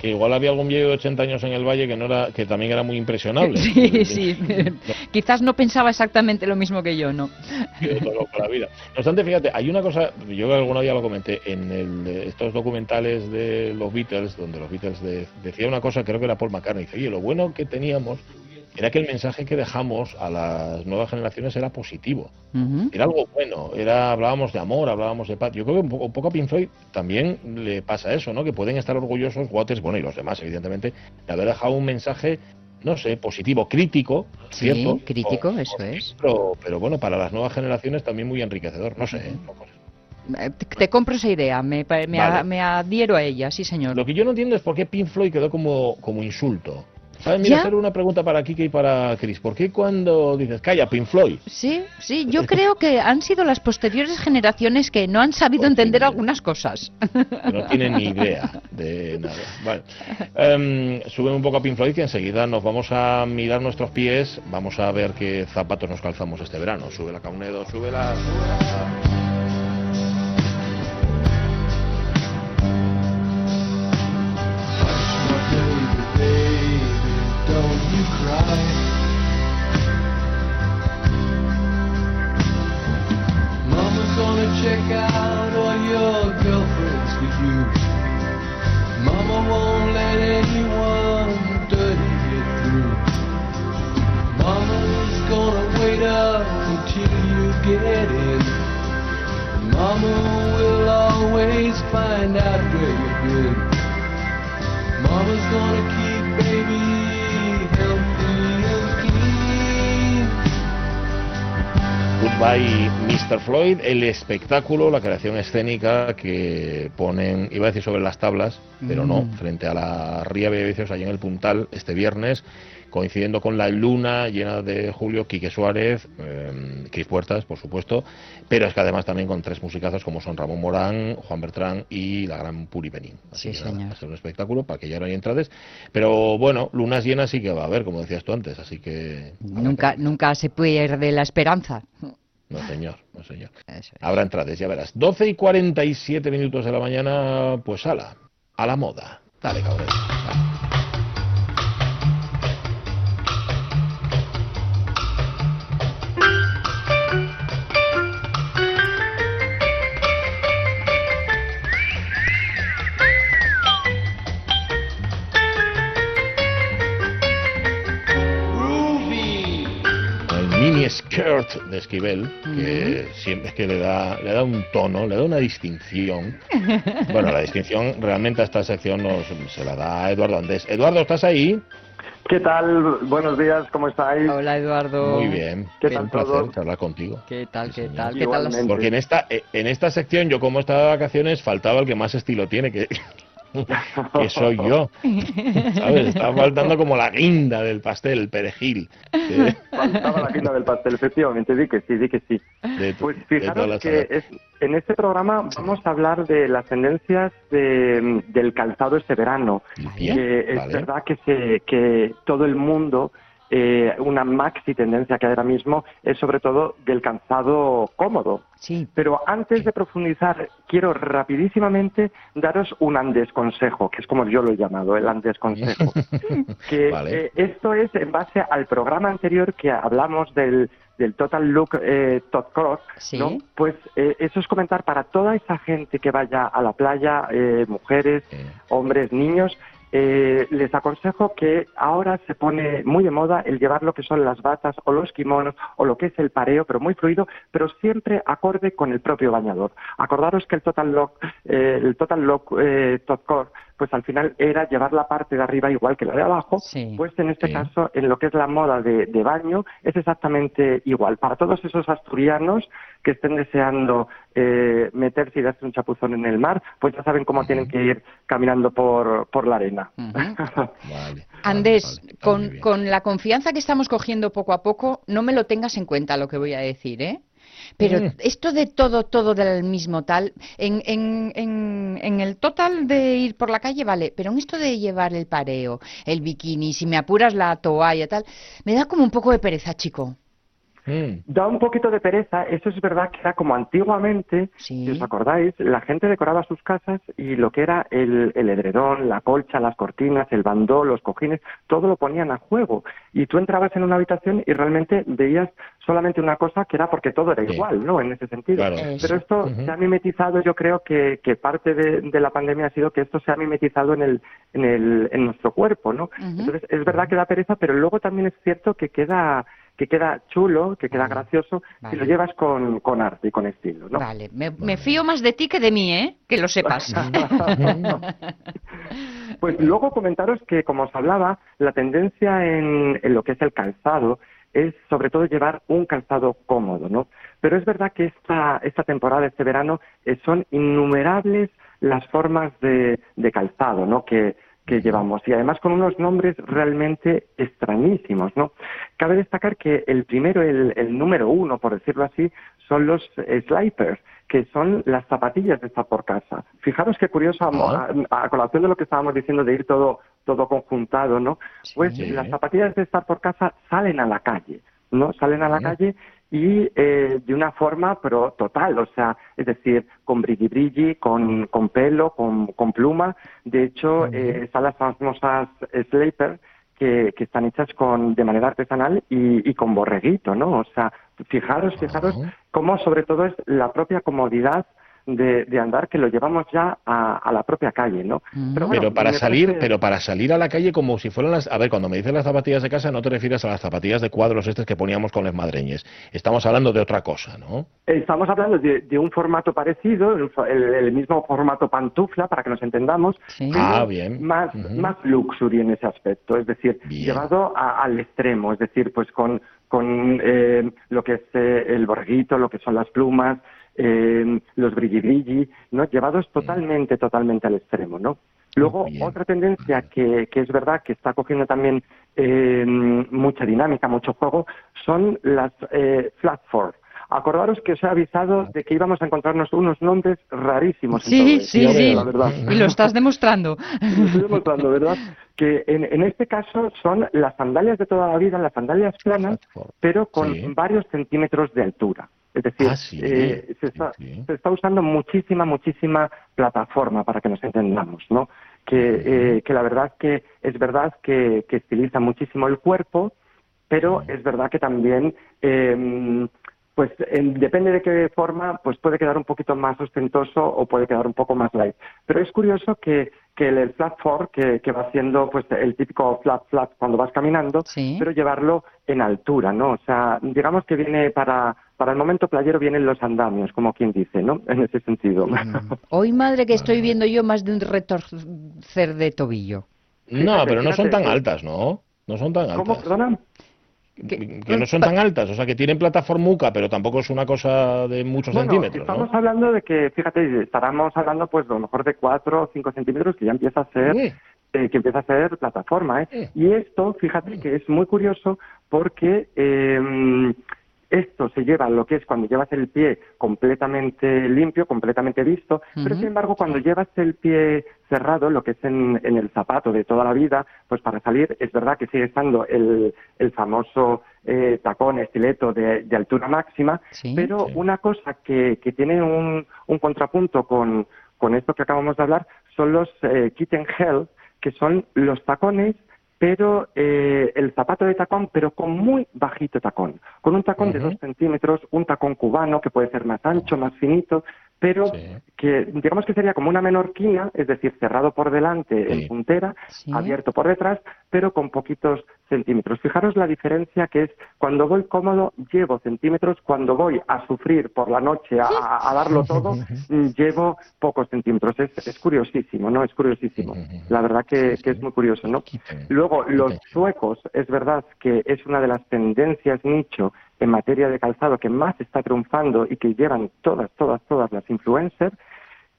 Que igual había algún viejo de 80 años en el valle que no era, que también era muy impresionable. Sí, sí. Quizás no pensaba exactamente lo mismo que yo, ¿no? Yo la vida. No obstante, fíjate, hay una cosa, yo alguna día lo comenté, en el, estos documentales de los Beatles, donde los Beatles de- decía una cosa, creo que era Paul McCartney, dice, oye, lo bueno que teníamos era que el mensaje que dejamos a las nuevas generaciones era positivo. Era algo bueno, era hablábamos de amor, hablábamos de paz. Yo creo que un poco, un poco a Pink Floyd también le pasa eso, ¿no? Que pueden estar orgullosos, Waters, bueno, y los demás, evidentemente, de haber dejado un mensaje, no sé, positivo, crítico, Sí, ¿cierto? crítico, O- eso o- es. Pero, pero bueno, para las nuevas generaciones también muy enriquecedor, no sé. ¿eh? Eh, Te, compro esa idea, me, me, Vale. a- me adhiero a ella, sí señor. Lo que yo no entiendo es por qué Pink Floyd quedó como, como insulto. ¿Sabes? Mira, ¿Ya? hacer una pregunta para Kike y para Chris. ¿Por qué cuando dices, calla, Pink Floyd? Sí, sí, yo creo que han sido las posteriores generaciones que no han sabido entender algunas cosas. no tienen ni idea de nada. Vale. Em, sube un poco a Pink Floyd que enseguida nos vamos a mirar nuestros pies, vamos a ver qué zapatos nos calzamos este verano. Sube la Caunedo, sube la... Goodbye Mr. Floyd, el espectáculo, la creación escénica que ponen, iba a decir sobre las tablas, pero no, Mm. frente a la Ría Vicios allí en el Puntal este viernes, coincidiendo con la luna llena de Julio, Quique Suárez, eh, Cris Puertas, por supuesto, pero es que además también con tres musicazos como son Ramón Morán, Juan Bertrán y la gran Puri Benín. Así Sí, que nada, va a ser un espectáculo para que ya no hay entradas, pero bueno, lunas llenas sí que va a haber, como decías tú antes, así que... Nunca, nunca se pierde la esperanza. No, señor, no, señor. Es. Habrá entradas, ya verás. 12 y 47 minutos de la mañana, pues ala, a la moda. Dale, cabrón. El mini skirt de Esquivel, que siempre que le da, le da un tono, le da una distinción. Bueno, la distinción realmente a esta sección nos, se la da Eduardo Andés. Eduardo, ¿estás ahí? ¿Qué tal? Buenos días, ¿cómo estáis? Hola Eduardo. Muy bien. ¿Qué Es tal un placer todo? charlar contigo. ¿Qué tal, qué señor. tal? ¿Qué tal? Porque en esta, eh, en esta sección, yo como estaba de vacaciones, faltaba el que más estilo tiene, que, que soy yo. ¿Sabes? Estaba faltando como la guinda del pastel, el perejil. Faltaba la quinta del pastel, efectivamente, di que sí, di que sí. de Pues fijaros que es- en este programa vamos a hablar de las tendencias de- del calzado este verano. Bien, Que es vale. verdad que, se, que todo el mundo, eh, una maxi tendencia que hay ahora mismo es sobre todo del calzado cómodo. Sí. Pero antes de profundizar, quiero rapidísimamente daros un Andes consejo, que es como yo lo he llamado, el Andes consejo. que Vale. eh, esto es en base al programa anterior que hablamos del, del Total Look eh, Top Cross, Sí. ¿no? Pues eh, eso es comentar para toda esa gente que vaya a la playa, eh, mujeres, hombres, niños, eh, les aconsejo que ahora se pone muy de moda el llevar lo que son las batas o los kimonos o lo que es el pareo, pero muy fluido, pero siempre acorde con el propio bañador. Acordaros que el Total Lock, eh, el Total Lock eh, Top Core, pues al final era llevar la parte de arriba igual que la de abajo, Sí. pues en este Sí. caso, en lo que es la moda de, de baño, es exactamente igual. Para todos esos asturianos que estén deseando eh, meterse y darse un chapuzón en el mar, pues ya saben cómo tienen que ir caminando por, por la arena. Vale, Andrés, vale, con, con la confianza que estamos cogiendo poco a poco, no me lo tengas en cuenta lo que voy a decir, ¿eh? Pero Mm. esto de todo, todo del mismo tal, en, en, en, en el total de ir por la calle, vale, pero en esto de llevar el pareo, el bikini, si me apuras la toalla, tal, me da como un poco de pereza, chico. Mm. Da un poquito de pereza, eso es verdad que era como antiguamente, si os acordáis, la gente decoraba sus casas y lo que era el, el edredón, la colcha, las cortinas, el bandó, los cojines, todo lo ponían a juego. Y tú entrabas en una habitación y realmente veías solamente una cosa que era porque todo era igual, ¿no? En ese sentido. Claro. Pero esto se ha mimetizado, yo creo que, que parte de, de la pandemia ha sido que esto se ha mimetizado en, el, en, el, en nuestro cuerpo, ¿no? Entonces, es verdad que da pereza, pero luego también es cierto que queda que queda chulo, que queda gracioso Vale. si lo llevas con, con arte y con estilo, ¿no? Vale, me, me fío más de ti que de mí, ¿eh? Que lo sepas. Pues luego comentaros que, como os hablaba, la tendencia en, en lo que es el calzado es sobre todo llevar un calzado cómodo, ¿no? Pero es verdad que esta, esta temporada, este verano, eh, son innumerables las formas de, de calzado, ¿no? Que, que llevamos y además con unos nombres realmente extrañísimos, ¿no? Cabe destacar que el primero, el, el número uno, por decirlo así, son los eh, slipers, que son las zapatillas de estar por casa. Fijaros qué curioso, a, a- a colación de lo que estábamos diciendo de ir todo, todo conjuntado, ¿no? Pues Sí. las zapatillas de estar por casa salen a la calle, ¿no? Salen a la Sí. calle y eh, de una forma pero total, o sea, es decir, con brilli brilli, con, con pelo, con, con pluma. De hecho, eh, están las famosas Slaper que, que están hechas con de manera artesanal y, y con borreguito, ¿no? O sea, fijaros, fijaros cómo sobre todo es la propia comodidad de, de andar que lo llevamos ya a, a la propia calle, ¿no? bueno, Pero para salir, parece- pero para salir a la calle como si fueran las, a ver, cuando me dices las zapatillas de casa no te refieres a las zapatillas de cuadros estas que poníamos con las madreñes. Estamos hablando de otra cosa, ¿no? Estamos hablando de, de un formato parecido, el, el- el mismo formato pantufla, para que nos entendamos, pero Ah, bien. más, más luxury en ese aspecto, es decir, llevado a- al extremo, es decir, pues con, con eh, lo que es eh, el borreguito, lo que son las plumas, eh, los brilli brilli, ¿no? llevados totalmente, totalmente al extremo, ¿no? Luego, otra tendencia que, que es verdad que está cogiendo también eh, mucha dinámica, mucho juego, son las eh, flat four. Acordaros que os he avisado de que íbamos a encontrarnos unos nombres rarísimos. Sí, esto, sí, sí. La verdad. Y lo estás demostrando. Lo estoy demostrando, ¿verdad? Que en, en este caso son las sandalias de toda la vida, las sandalias planas, pero con Sí. varios centímetros de altura. Es decir, Ah, sí, eh, se, está, se está usando muchísima, muchísima plataforma para que nos entendamos, ¿no? Que, eh, que la verdad que es verdad que, que estiliza muchísimo el cuerpo, pero es verdad que también eh, pues en- depende de qué forma, pues puede quedar un poquito más ostentoso o puede quedar un poco más light. Pero es curioso que, que el, el flat four, que, que va haciendo pues el típico flat flat cuando vas caminando, pero llevarlo en altura, ¿no? O sea, digamos que viene para, para el momento playero vienen los andamios, como quien dice, ¿no? En ese sentido. Hoy, madre, que estoy viendo yo más de un retorcer de tobillo. No, pero no son tan eh, altas, ¿no? No son tan ¿Cómo, altas. perdona? Que no son tan altas, o sea, que tienen plataformuca, pero tampoco es una cosa de muchos Bueno, centímetros, estamos ¿no? hablando de que, fíjate, estaremos hablando pues a lo mejor de 4 o 5 centímetros que ya empieza a ser eh, que empieza a ser plataforma, ¿eh? Y esto, fíjate que es muy curioso porque eh, esto se lleva lo que es cuando llevas el pie completamente limpio, completamente visto, pero sin embargo cuando llevas el pie cerrado, lo que es en, en el zapato de toda la vida, pues para salir es verdad que sigue estando el, el famoso eh, tacón estileto de, de altura máxima, pero una cosa que, que tiene un, un contrapunto con, con esto que acabamos de hablar son los eh, kitten hell, que son los tacones pero eh, el zapato de tacón, pero con muy bajito tacón, con un tacón de dos centímetros, un tacón cubano que puede ser más ancho, más finito, pero que digamos que sería como una menorquina, es decir, cerrado por delante en puntera, abierto por detrás, pero con poquitos centímetros. Fijaros la diferencia que es cuando voy cómodo llevo centímetros, cuando voy a sufrir por la noche a, a darlo todo mm, llevo pocos centímetros. Es, es curiosísimo, ¿no? Es curiosísimo. La verdad que, que es muy curioso, ¿no? Luego, los suecos, es verdad que es una de las tendencias nicho en materia de calzado que más está triunfando y que llevan todas, todas, todas las influencers.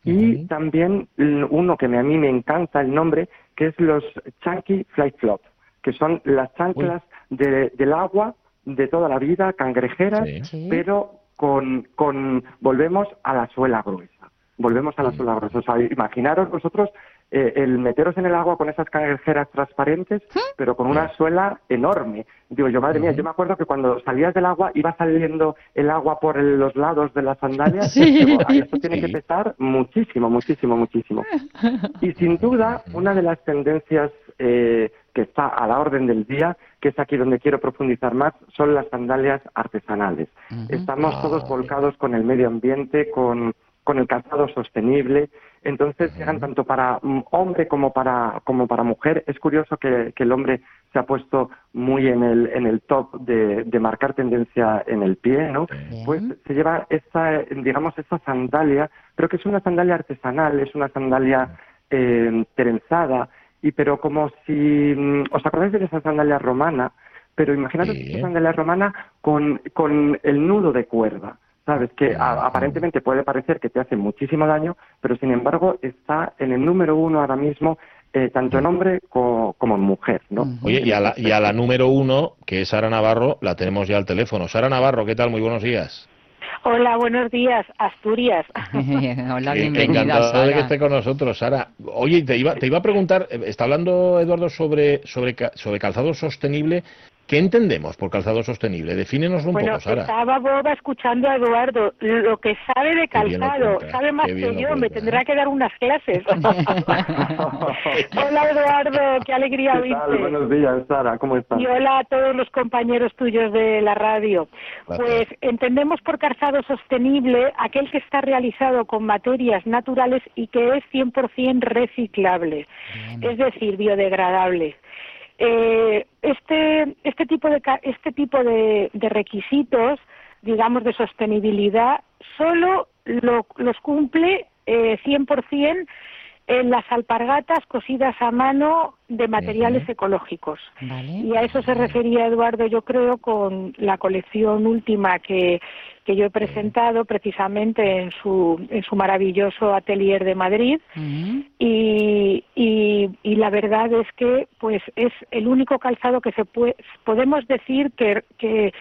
Y también uno que a mí me encanta el nombre, que es los Chunky Flight Flop, que son las chanclas de- del agua de toda la vida, cangrejeras, pero con, con, volvemos a la suela gruesa. Volvemos a la suela gruesa. O sea, imaginaros vosotros eh, el meteros en el agua con esas cangrejeras transparentes, pero con una suela enorme. Digo yo, madre mía, yo me acuerdo que cuando salías del agua iba saliendo el agua por el- los lados de las sandalias. Sí. Digo, "Ay, esto tiene que pesar muchísimo, muchísimo, muchísimo. Y sin duda, una de las tendencias eh, que está a la orden del día, que es aquí donde quiero profundizar más, son las sandalias artesanales. Estamos Ah, todos volcados con el medio ambiente, con, con el calzado sostenible. Entonces llegan tanto para mm, hombre como para, como para mujer. Es curioso que, que el hombre se ha puesto muy en el, en el top de, de marcar tendencia en el pie, ¿no? Pues se lleva esta, digamos, esta sandalia, pero que es una sandalia artesanal, es una sandalia eh, trenzada, y pero como si, mm, ¿os acordáis de esa sandalia romana? Pero imaginaros Sí. esa sandalia romana con, con el nudo de cuerda. ¿Sabes? Que a- aparentemente puede parecer que te hace muchísimo daño, pero sin embargo está en el número uno ahora mismo, eh, tanto en hombre co- como en mujer, ¿no? Oye, y a, la, y a la número uno, que es Sara Navarro, la tenemos ya al teléfono. Sara Navarro, ¿qué tal? Muy buenos días. Hola, buenos días, Asturias. Hola, bienvenida, Encantado de que Sara. esté con nosotros, Sara. Oye, te iba, te iba a preguntar, eh, está hablando Eduardo sobre, sobre, ca- sobre calzado sostenible. ¿Qué entendemos por calzado sostenible? Defínenos un Bueno, poco, Sara. estaba boba escuchando a Eduardo. Lo que sabe de calzado, cuenta, sabe más que yo, me tendrá que dar unas clases. hola, Eduardo, qué alegría oírte. Buenos días, Sara, ¿cómo estás? Y hola a todos los compañeros tuyos de la radio. Gracias. Pues entendemos por calzado sostenible aquel que está realizado con materias naturales y que es 100% reciclable, es decir, biodegradable. Eh, este, este tipo de, este tipo de, de requisitos, digamos, de sostenibilidad, solo lo- los cumple eh, 100% en las alpargatas cosidas a mano de materiales ecológicos. Y a eso se refería Eduardo, yo creo, con la colección última que, que yo he presentado precisamente en su, en su maravilloso atelier de Madrid. Y, y, y la verdad es que pues es el único calzado que se puede, podemos decir que, que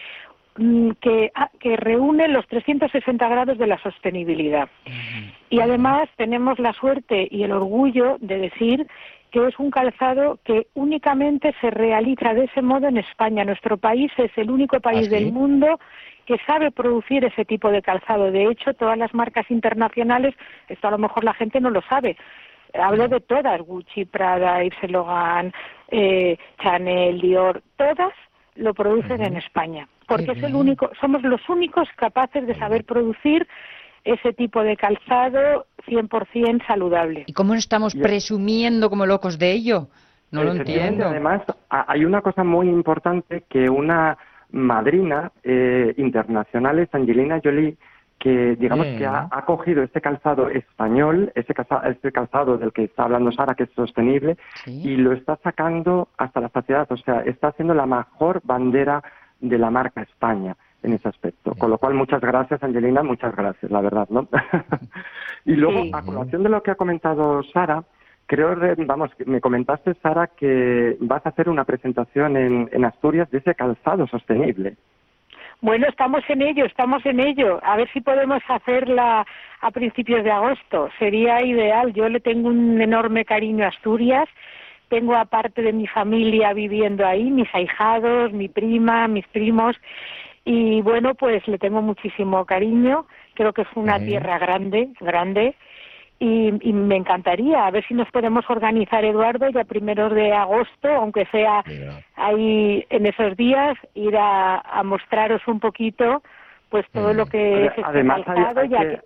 que, ah, que reúne los 360 grados de la sostenibilidad. Y además tenemos la suerte y el orgullo de decir que es un calzado que únicamente se realiza de ese modo en España. Nuestro país es el único país ¿Ah, del mundo que sabe producir ese tipo de calzado. De hecho, todas las marcas internacionales, esto a lo mejor la gente no lo sabe, hablo de todas, Gucci, Prada, Yves Saint Laurent, eh, Chanel, Dior, todas lo producen en España, porque es el único, somos los únicos capaces de saber producir ese tipo de calzado 100% saludable. ¿Y cómo no estamos presumiendo como locos de ello? No lo entiendo. Además, hay una cosa muy importante que una madrina eh, internacional es Angelina Jolie, que digamos que ha, ha cogido este calzado español, ese calzado, este calzado del que está hablando Sara, que es sostenible, y lo está sacando hasta la saciedad. O sea, está haciendo la mejor bandera de la marca España en ese aspecto. Con lo cual, muchas gracias, Angelina, muchas gracias, la verdad, ¿no? y luego, a colación de lo que ha comentado Sara, creo, re- vamos, que me comentaste, Sara, que vas a hacer una presentación en, en Asturias de ese calzado sostenible. Bueno, estamos en ello, estamos en ello. A ver si podemos hacerla a principios de agosto. Sería ideal. Yo le tengo un enorme cariño a Asturias. Tengo aparte de mi familia viviendo ahí, mis ahijados, mi prima, mis primos. Y bueno, pues le tengo muchísimo cariño. Creo que es una tierra grande, grande. Y, y me encantaría, a ver si nos podemos organizar, Eduardo, ya primeros de agosto, aunque sea ahí en esos días, ir a, a mostraros un poquito pues todo lo que es este Además, hay- hay ya que-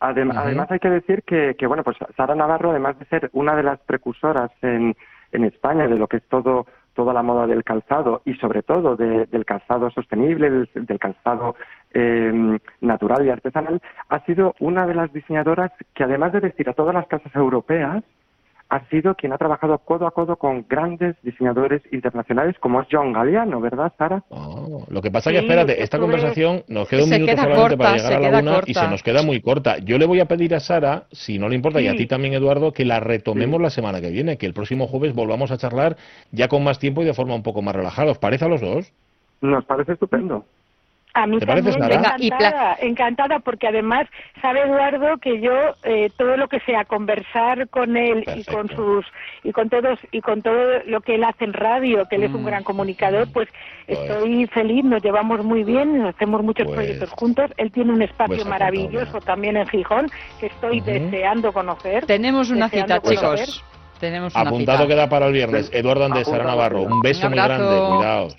Adem-. Además hay que decir que, que, bueno, pues Sara Navarro, además de ser una de las precursoras en, en España de lo que es todo toda la moda del calzado y sobre todo de- del calzado sostenible, del, del calzado eh, natural y artesanal, ha sido una de las diseñadoras que además de vestir a todas las casas europeas, ha sido quien ha trabajado codo a codo con grandes diseñadores internacionales como es John Galliano, ¿verdad, Sara? Lo que pasa que, Sí, espérate, esta conversación nos queda un Se minuto queda solamente corta, para llegar a la una y se nos queda muy corta. Yo le voy a pedir a Sara, si no le importa, y a ti también, Eduardo, que la retomemos la semana que viene, que el próximo jueves volvamos a charlar ya con más tiempo y de forma un poco más relajada. ¿Os parece a los dos? Nos parece estupendo. A mí ¿Te parece, también, Sara? Encantada, encantada, porque además sabe Eduardo que yo eh, todo lo que sea conversar con él y con sus y con todos y con todo lo que él hace en radio, que él es un Mm. gran comunicador, pues estoy feliz, nos llevamos muy bien, hacemos muchos Pues- proyectos juntos. Él tiene un espacio pues maravilloso también en Gijón que estoy deseando conocer. Tenemos una cita, conocer. chicos. Tenemos una Apuntado cita. queda para el viernes. Eduardo Andés, Sara Navarro, un beso Un muy grande. Cuidaos.